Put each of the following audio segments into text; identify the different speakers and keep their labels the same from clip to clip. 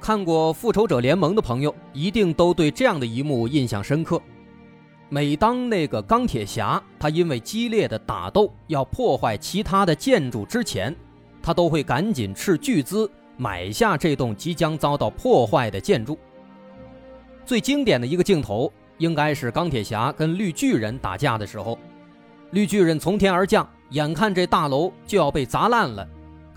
Speaker 1: 看过《复仇者联盟》的朋友，一定都对这样的一幕印象深刻。每当那个钢铁侠他因为激烈的打斗要破坏其他的建筑之前，他都会赶紧斥巨资买下这栋即将遭到破坏的建筑。最经典的一个镜头，应该是钢铁侠跟绿巨人打架的时候，绿巨人从天而降，眼看这大楼就要被砸烂了。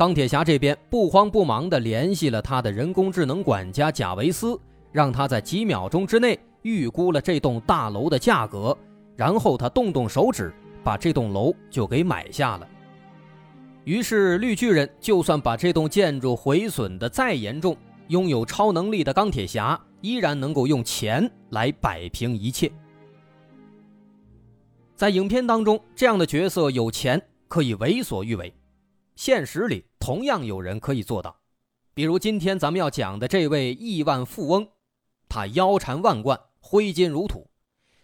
Speaker 1: 钢铁侠这边不慌不忙地联系了他的人工智能管家贾维斯，让他在几秒钟之内预估了这栋大楼的价格，然后他动动手指，把这栋楼就给买下了。于是绿巨人就算把这栋建筑毁损的再严重，拥有超能力的钢铁侠依然能够用钱来摆平一切。在影片当中，这样的角色有钱可以为所欲为。现实里同样有人可以做到，比如今天咱们要讲的这位亿万富翁，他腰缠万贯，挥金如土，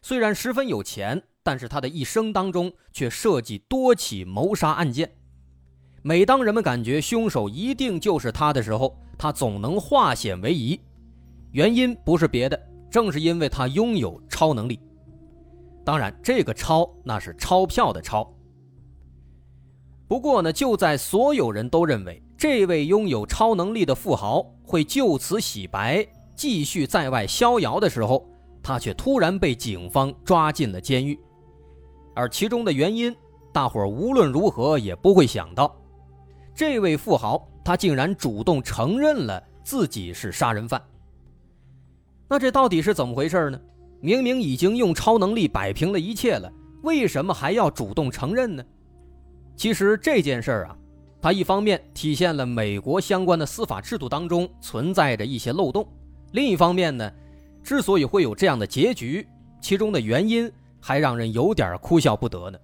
Speaker 1: 虽然十分有钱，但是他的一生当中却涉及多起谋杀案件。每当人们感觉凶手一定就是他的时候，他总能化险为夷。原因不是别的，正是因为他拥有超能力。当然，这个“超”那是钞票的“钞”。不过呢，就在所有人都认为这位拥有超能力的富豪会就此洗白，继续在外逍遥的时候，他却突然被警方抓进了监狱。而其中的原因，大伙无论如何也不会想到，这位富豪他竟然主动承认了自己是杀人犯。那这到底是怎么回事呢？明明已经用超能力摆平了一切了，为什么还要主动承认呢？其实这件事儿啊，它一方面体现了美国相关的司法制度当中存在着一些漏洞，另一方面呢，之所以会有这样的结局，其中的原因还让人有点哭笑不得呢。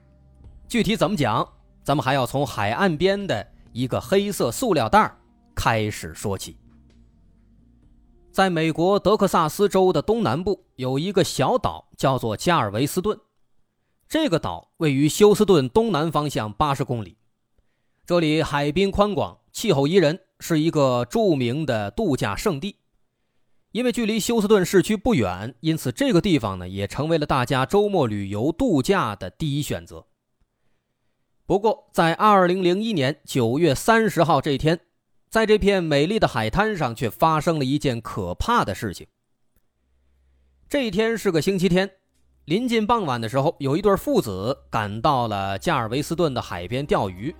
Speaker 1: 具体怎么讲，咱们还要从海岸边的一个黑色塑料袋开始说起。在美国德克萨斯州的东南部有一个小岛，叫做加尔维斯顿。这个岛位于休斯顿东南方向八十公里，这里海滨宽广，气候宜人，是一个著名的度假胜地。因为距离休斯顿市区不远，因此这个地方呢也成为了大家周末旅游度假的第一选择。不过，在二零零一年九月三十号这一天，在这片美丽的海滩上却发生了一件可怕的事情。这一天是个星期天。临近傍晚的时候，有一对父子赶到了加尔维斯顿的海边钓鱼。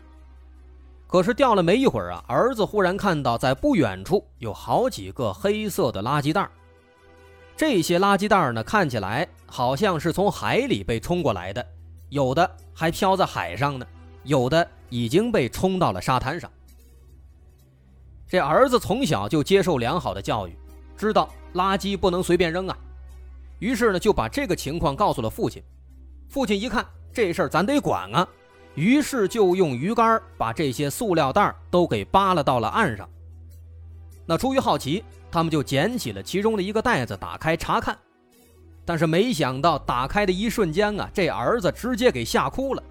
Speaker 1: 可是钓了没一会儿啊，儿子忽然看到在不远处有好几个黑色的垃圾袋。这些垃圾袋呢，看起来好像是从海里被冲过来的，有的还漂在海上呢，有的已经被冲到了沙滩上。这儿子从小就接受良好的教育，知道垃圾不能随便扔啊。于是呢，就把这个情况告诉了父亲。父亲一看这事儿咱得管啊，于是就用鱼竿把这些塑料袋都给扒拉到了岸上。那出于好奇，他们就捡起了其中的一个袋子，打开查看。但是没想到，打开的一瞬间啊，这儿子直接给吓哭了。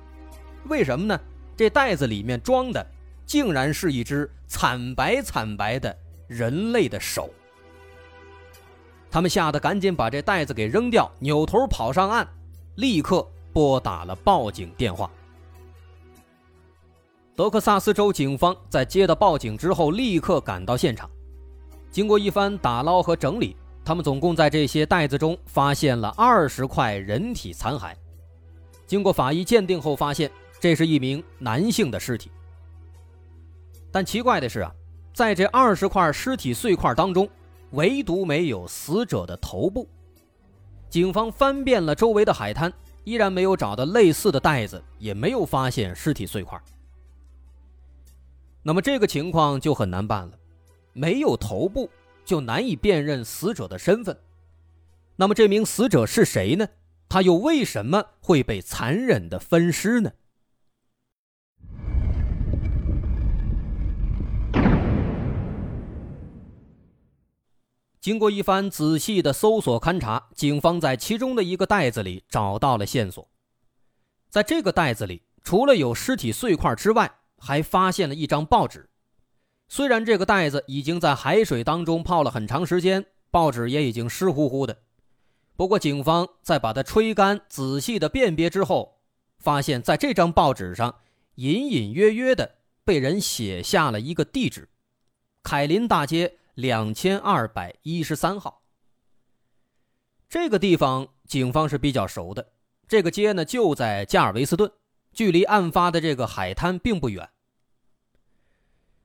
Speaker 1: 为什么呢？这袋子里面装的竟然是一只惨白惨白的人类的手。他们吓得赶紧把这袋子给扔掉，扭头跑上岸，立刻拨打了报警电话。德克萨斯州警方在接到报警之后，立刻赶到现场。经过一番打捞和整理，他们总共在这些袋子中发现了二十块人体残骸。经过法医鉴定后，发现这是一名男性的尸体。但奇怪的是啊，在这二十块尸体碎块当中，唯独没有死者的头部。警方翻遍了周围的海滩，依然没有找到类似的袋子，也没有发现尸体碎块。那么这个情况就很难办了，没有头部，就难以辨认死者的身份。那么这名死者是谁呢？他又为什么会被残忍的分尸呢？经过一番仔细的搜索勘查，警方在其中的一个袋子里找到了线索。在这个袋子里，除了有尸体碎块之外，还发现了一张报纸。虽然这个袋子已经在海水当中泡了很长时间，报纸也已经湿乎乎的，不过警方在把它吹干、仔细的辨别之后，发现在这张报纸上隐隐约约的被人写下了一个地址：凯林大街。两千二百一十三号，这个地方警方是比较熟的。这个街呢就在加尔维斯顿，距离案发的这个海滩并不远。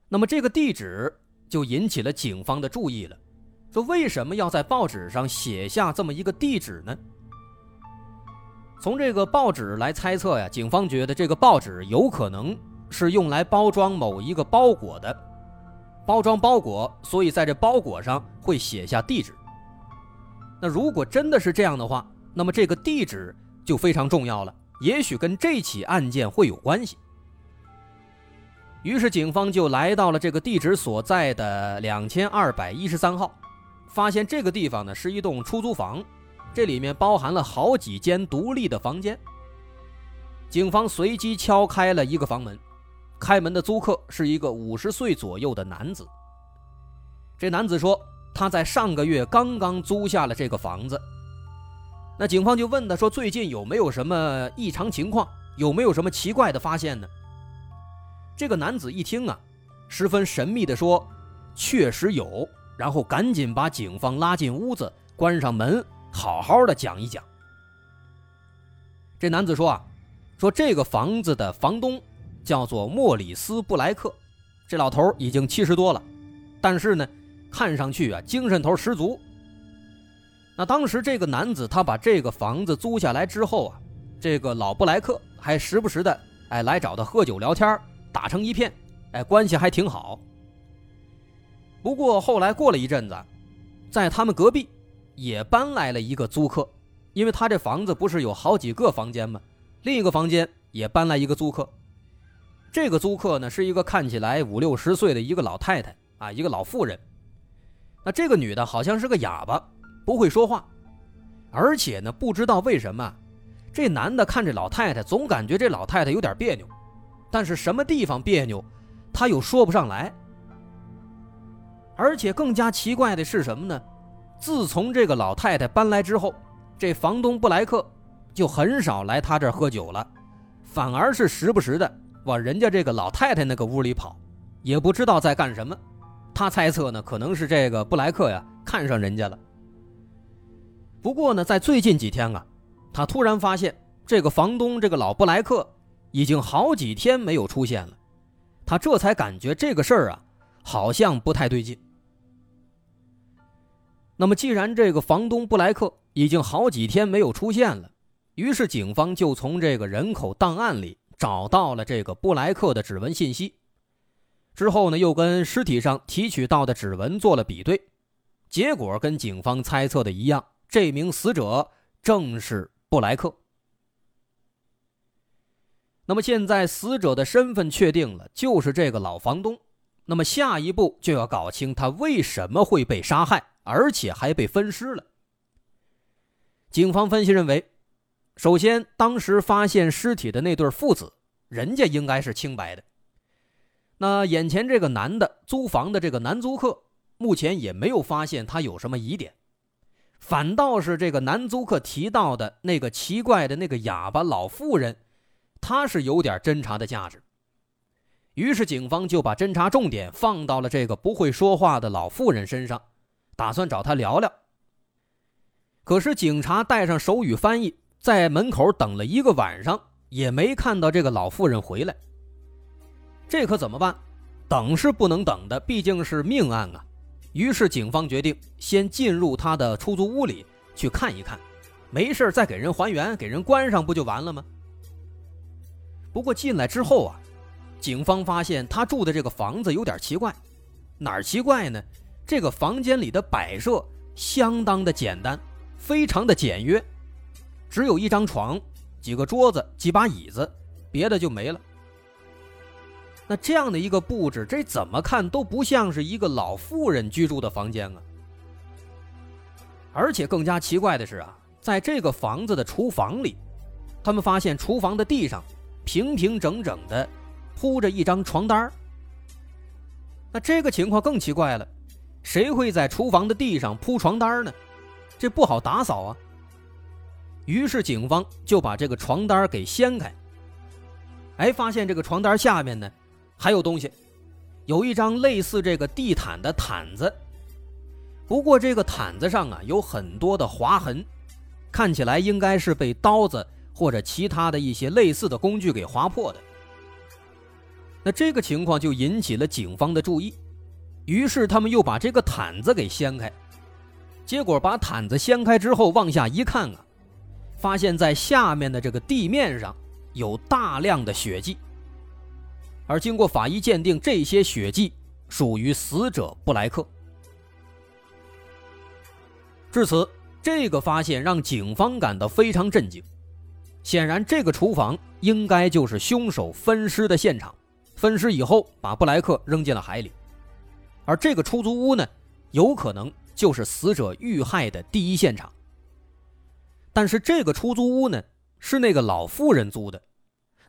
Speaker 1: 那么这个地址就引起了警方的注意了，说为什么要在报纸上写下这么一个地址呢？从这个报纸来猜测呀，警方觉得这个报纸有可能是用来包装某一个包裹的。包装包裹，所以在这包裹上会写下地址。那如果真的是这样的话，那么这个地址就非常重要了，也许跟这起案件会有关系。于是警方就来到了这个地址所在的两千二百一十三号，发现这个地方呢是一栋出租房，这里面包含了好几间独立的房间。警方随机敲开了一个房门。开门的租客是一个五十岁左右的男子。这男子说，他在上个月刚刚租下了这个房子。那警方就问他说：“最近有没有什么异常情况？有没有什么奇怪的发现呢？”这个男子一听啊，十分神秘地说：“确实有。”然后赶紧把警方拉进屋子，关上门，好好的讲一讲。这男子说啊，说这个房子的房东。叫做莫里斯·布莱克，这老头已经七十多了，但是呢，看上去啊精神头十足。那当时这个男子他把这个房子租下来之后啊，这个老布莱克还时不时的哎来找他喝酒聊天，打成一片，哎关系还挺好。不过后来过了一阵子，在他们隔壁也搬来了一个租客，因为他这房子不是有好几个房间吗？另一个房间也搬来一个租客。这个租客呢，是一个看起来五六十岁的一个老太太啊，一个老妇人。那这个女的好像是个哑巴，不会说话，而且呢，不知道为什么，这男的看这老太太，总感觉这老太太有点别扭，但是什么地方别扭，他又说不上来。而且更加奇怪的是什么呢？自从这个老太太搬来之后，这房东布莱克就很少来他这儿喝酒了，反而是时不时的。往人家这个老太太那个屋里跑，也不知道在干什么。他猜测呢，可能是这个布莱克呀看上人家了。不过呢，在最近几天啊，他突然发现这个房东这个老布莱克已经好几天没有出现了。他这才感觉这个事儿啊，好像不太对劲。那么，既然这个房东布莱克已经好几天没有出现了，于是警方就从这个人口档案里。找到了这个布莱克的指纹信息，之后呢，又跟尸体上提取到的指纹做了比对，结果跟警方猜测的一样，这名死者正是布莱克。那么现在死者的身份确定了，就是这个老房东。那么下一步就要搞清他为什么会被杀害，而且还被分尸了。警方分析认为。首先，当时发现尸体的那对父子，人家应该是清白的。那眼前这个男的租房的这个男租客，目前也没有发现他有什么疑点，反倒是这个男租客提到的那个奇怪的那个哑巴老妇人，他是有点侦查的价值。于是，警方就把侦查重点放到了这个不会说话的老妇人身上，打算找他聊聊。可是，警察带上手语翻译。在门口等了一个晚上，也没看到这个老妇人回来。这可怎么办？等是不能等的，毕竟是命案啊。于是警方决定先进入他的出租屋里去看一看，没事再给人还原，给人关上不就完了吗？不过进来之后啊，警方发现他住的这个房子有点奇怪，哪儿奇怪呢？这个房间里的摆设相当的简单，非常的简约，只有一张床、几个桌子、几把椅子，别的就没了。那这样的一个布置，这怎么看都不像是一个老妇人居住的房间啊！而且更加奇怪的是啊，在这个房子的厨房里，他们发现厨房的地上平平整整的铺着一张床单那这个情况更奇怪了，谁会在厨房的地上铺床单呢？这不好打扫啊。于是警方就把这个床单给掀开，哎，发现这个床单下面呢。还有东西，有一张类似这个地毯的毯子，不过这个毯子上啊有很多的划痕，看起来应该是被刀子或者其他的一些类似的工具给划破的。那这个情况就引起了警方的注意，于是他们又把这个毯子给掀开，结果把毯子掀开之后往下一看啊，发现在下面的这个地面上有大量的血迹。而经过法医鉴定，这些血迹属于死者布莱克。至此，这个发现让警方感到非常震惊。显然，这个厨房应该就是凶手分尸的现场。分尸以后，把布莱克扔进了海里。而这个出租屋呢，有可能就是死者遇害的第一现场。但是，这个出租屋呢，是那个老妇人租的。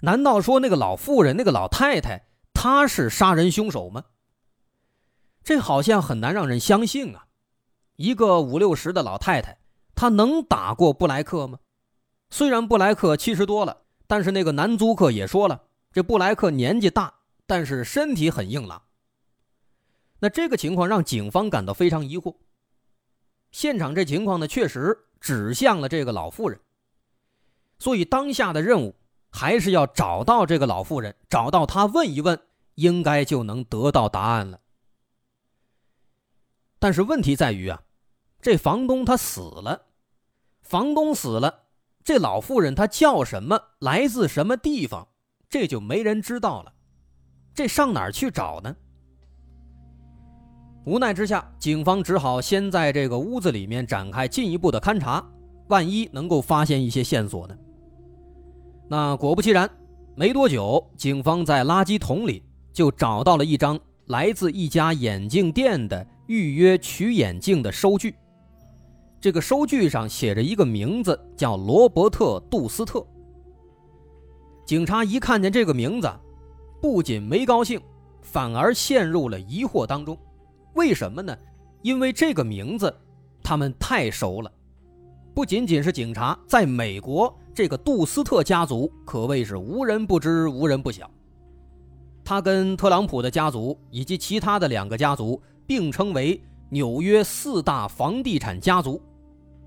Speaker 1: 难道说那个老妇人、那个老太太，她是杀人凶手吗？这好像很难让人相信啊！一个五六十的老太太，她能打过布莱克吗？虽然布莱克七十多了，但是那个男租客也说了，这布莱克年纪大，但是身体很硬朗。那这个情况让警方感到非常疑惑。现场这情况呢，确实指向了这个老妇人，所以当下的任务。还是要找到这个老妇人，找到她问一问，应该就能得到答案了。但是问题在于啊，这房东他死了，房东死了，这老妇人她叫什么，来自什么地方，这就没人知道了。这上哪儿去找呢？无奈之下，警方只好先在这个屋子里面展开进一步的勘查，万一能够发现一些线索呢？那果不其然，没多久，警方在垃圾桶里就找到了一张来自一家眼镜店的预约取眼镜的收据。这个收据上写着一个名字，叫罗伯特·杜斯特。警察一看见这个名字，不仅没高兴，反而陷入了疑惑当中。为什么呢？因为这个名字他们太熟了，不仅仅是警察，在美国。这个杜斯特家族可谓是无人不知、无人不晓。他跟特朗普的家族以及其他的两个家族并称为纽约四大房地产家族，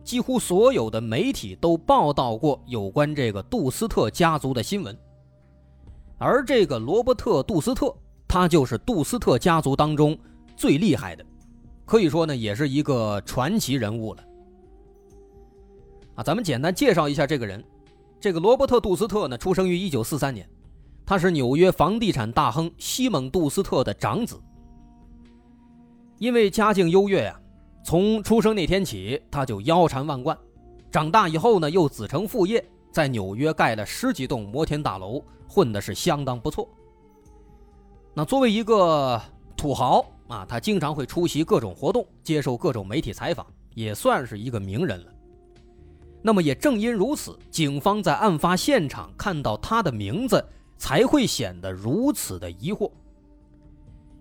Speaker 1: 几乎所有的媒体都报道过有关这个杜斯特家族的新闻。而这个罗伯特·杜斯特，他就是杜斯特家族当中最厉害的，可以说呢，也是一个传奇人物了。啊，咱们简单介绍一下这个人。这个罗伯特·杜斯特呢，出生于一九四三年，他是纽约房地产大亨西蒙·杜斯特的长子。因为家境优越呀，从出生那天起他就腰缠万贯。长大以后呢，又子承父业，在纽约盖了十几栋摩天大楼，混的是相当不错。那作为一个土豪啊，他经常会出席各种活动，接受各种媒体采访，也算是一个名人了。那么也正因如此，警方在案发现场看到他的名字，才会显得如此的疑惑。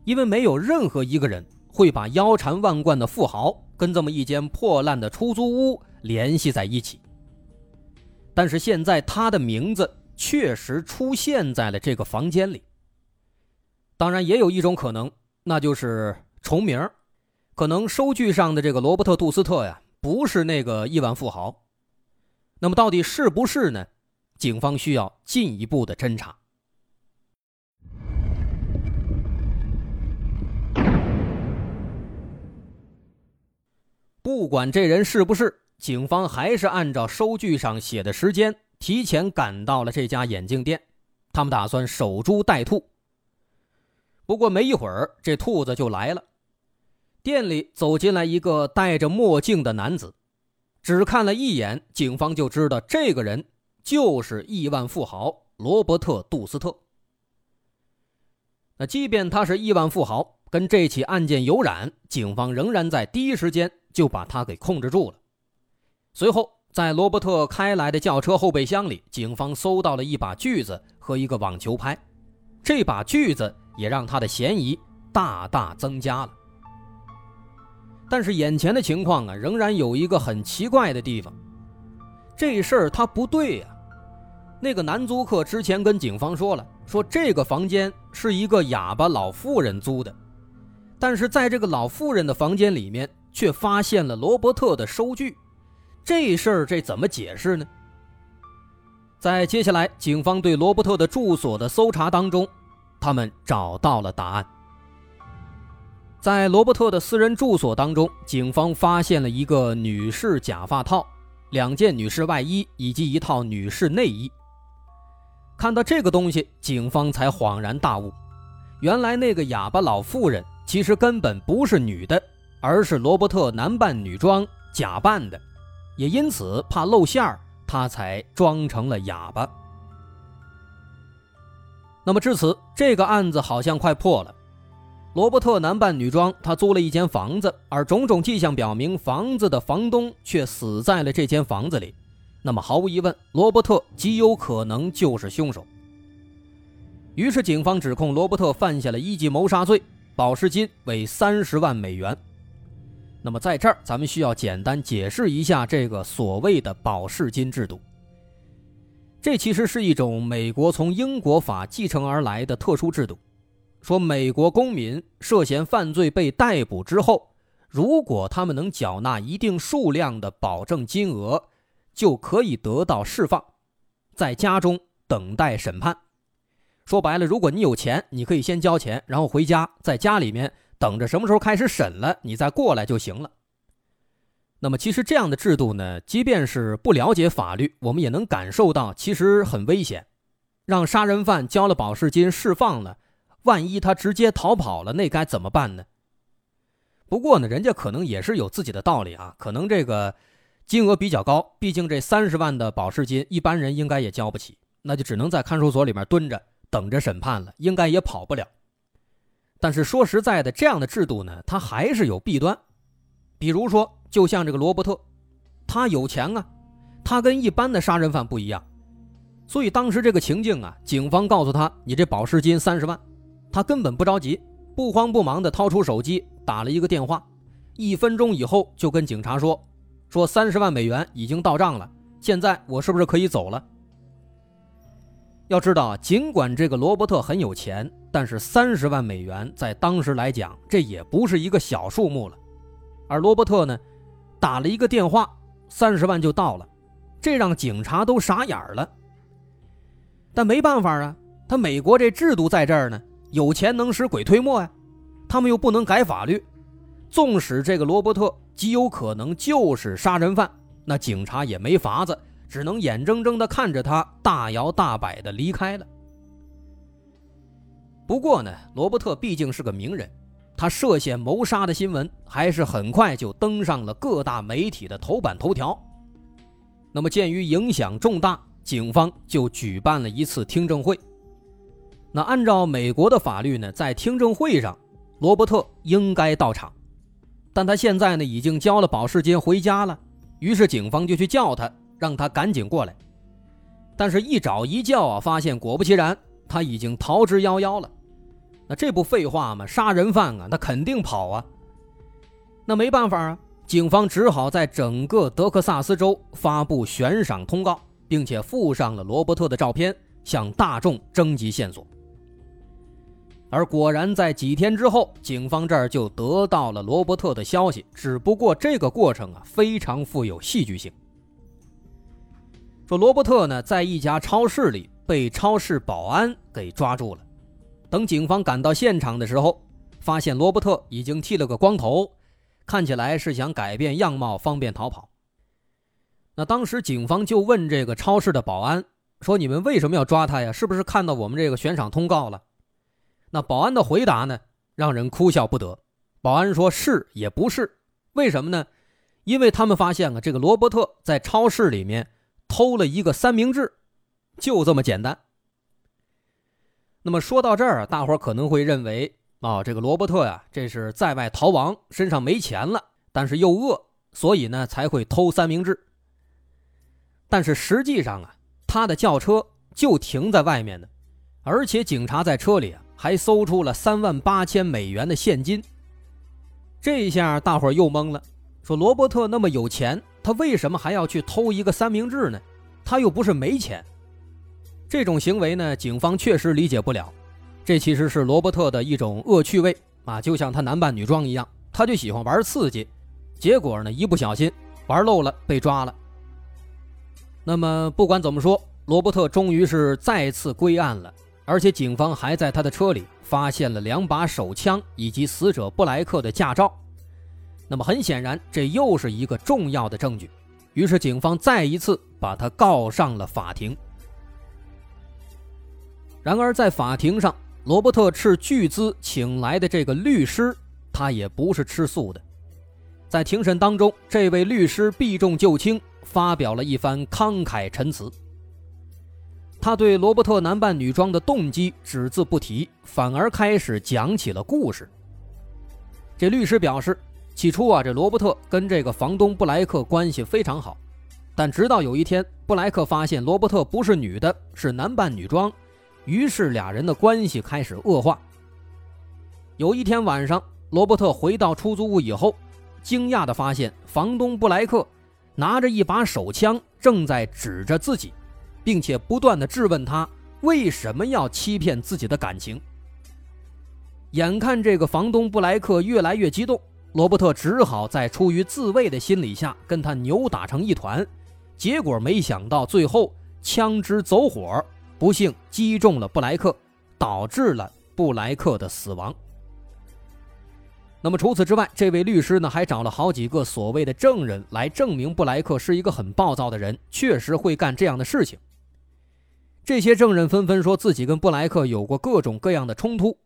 Speaker 1: 因为没有任何一个人会把腰缠万贯的富豪跟这么一间破烂的出租屋联系在一起。但是现在他的名字确实出现在了这个房间里。当然，也有一种可能，那就是重名，可能收据上的这个罗伯特·杜斯特呀，不是那个亿万富豪。那么到底是不是呢？警方需要进一步的侦查。不管这人是不是，警方还是按照收据上写的时间，提前赶到了这家眼镜店。他们打算守株待兔。不过没一会儿，这兔子就来了。店里走进来一个戴着墨镜的男子，只看了一眼，警方就知道这个人就是亿万富豪罗伯特·杜斯特。那即便他是亿万富豪，跟这起案件有染，警方仍然在第一时间就把他给控制住了。随后，在罗伯特开来的轿车后备箱里，警方搜到了一把锯子和一个网球拍，这把锯子也让他的嫌疑大大增加了。但是眼前的情况啊，仍然有一个很奇怪的地方，这事儿他不对呀。那个男租客之前跟警方说了。说这个房间是一个哑巴老妇人租的，但是在这个老妇人的房间里面却发现了罗伯特的收据，这事儿这怎么解释呢？在接下来警方对罗伯特的住所的搜查当中，他们找到了答案。在罗伯特的私人住所当中，警方发现了一个女士假发套、两件女士外衣以及一套女士内衣。看到这个东西，警方才恍然大悟，原来那个哑巴老妇人其实根本不是女的，而是罗伯特男扮女装假扮的，也因此怕露馅儿，他才装成了哑巴。那么至此，这个案子好像快破了。罗伯特男扮女装，他租了一间房子，而种种迹象表明，房子的房东却死在了这间房子里。那么毫无疑问，罗伯特极有可能就是凶手。于是警方指控罗伯特犯下了一级谋杀罪，保释金为三十万美元。那么在这儿，咱们需要简单解释一下这个所谓的保释金制度。这其实是一种美国从英国法继承而来的特殊制度，说美国公民涉嫌犯罪被逮捕之后，如果他们能缴纳一定数量的保证金额。就可以得到释放，在家中等待审判。说白了，如果你有钱，你可以先交钱，然后回家，在家里面等着什么时候开始审了，你再过来就行了。那么，其实这样的制度呢，即便是不了解法律，我们也能感受到，其实很危险。让杀人犯交了保释金释放了，万一他直接逃跑了，那该怎么办呢？不过呢，人家可能也是有自己的道理啊，可能这个。金额比较高，毕竟这三十万的保释金，一般人应该也交不起，那就只能在看守所里面蹲着，等着审判了，应该也跑不了。但是说实在的，这样的制度呢，它还是有弊端。比如说，就像这个罗伯特，他有钱啊，他跟一般的杀人犯不一样，所以当时这个情境啊，警方告诉他，你这保释金三十万，他根本不着急，不慌不忙的掏出手机打了一个电话，一分钟以后就跟警察说。说三十万美元已经到账了，现在我是不是可以走了？要知道，尽管这个罗伯特很有钱，但是三十万美元在当时来讲，这也不是一个小数目了。而罗伯特呢，打了一个电话，三十万就到了，这让警察都傻眼了。但没办法啊，他美国这制度在这儿呢，有钱能使鬼推磨呀，他们又不能改法律。纵使这个罗伯特极有可能就是杀人犯，那警察也没法子，只能眼睁睁地看着他大摇大摆地离开了。不过呢，罗伯特毕竟是个名人，他涉嫌谋杀的新闻还是很快就登上了各大媒体的头版头条。那么，鉴于影响重大，警方就举办了一次听证会。那按照美国的法律呢，在听证会上，罗伯特应该到场。但他现在呢，已经交了保释金回家了，于是警方就去叫他，让他赶紧过来。但是，一找一叫啊，发现果不其然，他已经逃之夭夭了。那这不废话吗？杀人犯啊，那肯定跑啊。那没办法啊，警方只好在整个德克萨斯州发布悬赏通告，并且附上了罗伯特的照片，向大众征集线索。而果然，在几天之后，警方这儿就得到了罗伯特的消息。只不过这个过程啊，非常富有戏剧性。说罗伯特呢，在一家超市里被超市保安给抓住了。等警方赶到现场的时候，发现罗伯特已经剃了个光头，看起来是想改变样貌，方便逃跑。那当时警方就问这个超市的保安说：“你们为什么要抓他呀？是不是看到我们这个悬赏通告了？”那保安的回答呢，让人哭笑不得。保安说是也不是，为什么呢？因为他们发现了这个罗伯特在超市里面偷了一个三明治，就这么简单。那么说到这儿，大伙可能会认为啊，这个罗伯特呀，这是在外逃亡，身上没钱了，但是又饿，所以呢才会偷三明治。但是实际上啊，他的轿车就停在外面呢，而且警察在车里啊还搜出了三万八千美元的现金。这一下大伙又懵了，说罗伯特那么有钱，他为什么还要去偷一个三明治呢？他又不是没钱。这种行为呢，警方确实理解不了。这其实是罗伯特的一种恶趣味啊，就像他男扮女装一样，他就喜欢玩刺激。结果呢，一不小心玩漏了，被抓了。那么不管怎么说，罗伯特终于是再次归案了，而且警方还在他的车里发现了两把手枪以及死者布莱克的驾照。那么很显然，这又是一个重要的证据。于是警方再一次把他告上了法庭。然而在法庭上，罗伯特斥巨资请来的这个律师，他也不是吃素的。在庭审当中，这位律师避重就轻。发表了一番慷慨陈词。他对罗伯特男扮女装的动机只字不提，反而开始讲起了故事。这律师表示，起初啊，这罗伯特跟这个房东布莱克关系非常好，但直到有一天，布莱克发现罗伯特不是女的，是男扮女装，于是俩人的关系开始恶化。有一天晚上，罗伯特回到出租屋以后，惊讶地发现房东布莱克。拿着一把手枪，正在指着自己，并且不断的质问他为什么要欺骗自己的感情。眼看这个房东布莱克越来越激动，罗伯特只好在出于自卫的心理下跟他扭打成一团，结果没想到最后枪支走火，不幸击中了布莱克，导致了布莱克的死亡。那么除此之外，这位律师呢还找了好几个所谓的证人来证明布莱克是一个很暴躁的人，确实会干这样的事情。这些证人纷纷说自己跟布莱克有过各种各样的冲突，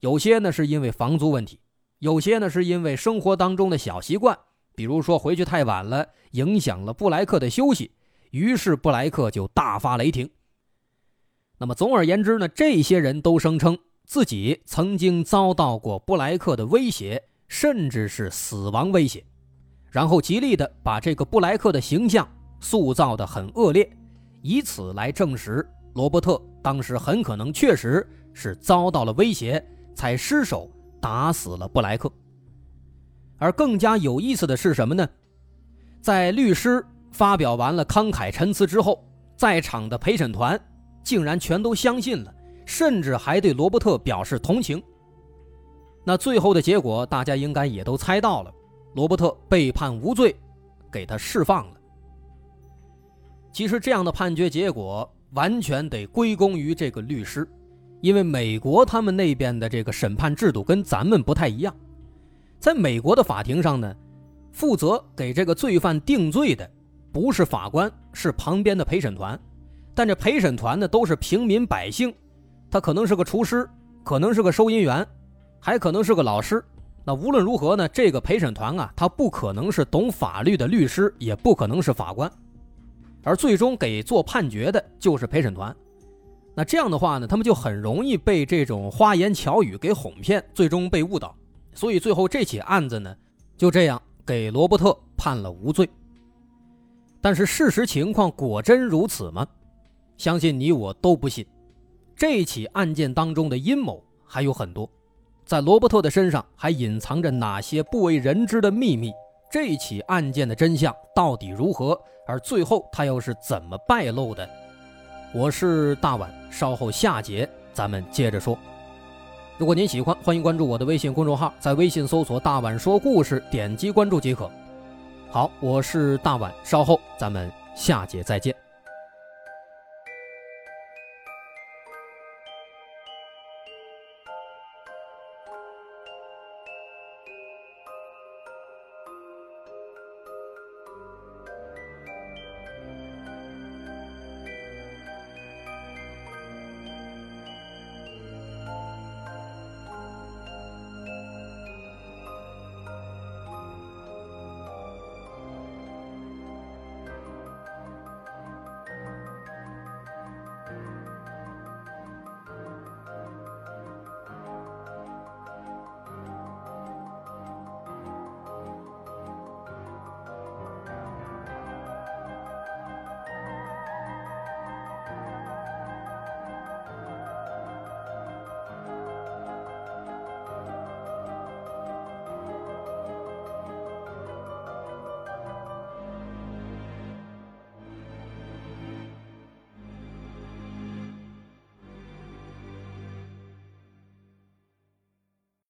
Speaker 1: 有些呢是因为房租问题，有些呢是因为生活当中的小习惯，比如说回去太晚了，影响了布莱克的休息，于是布莱克就大发雷霆。那么总而言之呢，这些人都声称。自己曾经遭到过布莱克的威胁，甚至是死亡威胁，然后极力的把这个布莱克的形象塑造的很恶劣，以此来证实罗伯特当时很可能确实是遭到了威胁，才失手打死了布莱克。而更加有意思的是什么呢？在律师发表完了慷慨陈词之后，在场的陪审团竟然全都相信了。甚至还对罗伯特表示同情。那最后的结果，大家应该也都猜到了，罗伯特被判无罪，给他释放了。其实这样的判决结果完全得归功于这个律师，因为美国他们那边的这个审判制度跟咱们不太一样，在美国的法庭上呢，负责给这个罪犯定罪的不是法官，是旁边的陪审团，但这陪审团呢都是平民百姓。他可能是个厨师，可能是个收银员，还可能是个老师。那无论如何呢，这个陪审团啊，他不可能是懂法律的律师，也不可能是法官，而最终给做判决的就是陪审团。那这样的话呢，他们就很容易被这种花言巧语给哄骗，最终被误导。所以最后这起案子呢，就这样给罗伯特判了无罪。但是事实情况果真如此吗？相信你我都不信。这起案件当中的阴谋还有很多，在罗伯特的身上还隐藏着哪些不为人知的秘密？这起案件的真相到底如何？而最后他又是怎么败露的？我是大碗，稍后下节咱们接着说。如果您喜欢，欢迎关注我的微信公众号，在微信搜索“大碗说故事”，点击关注即可。好，我是大碗，稍后咱们下节再见。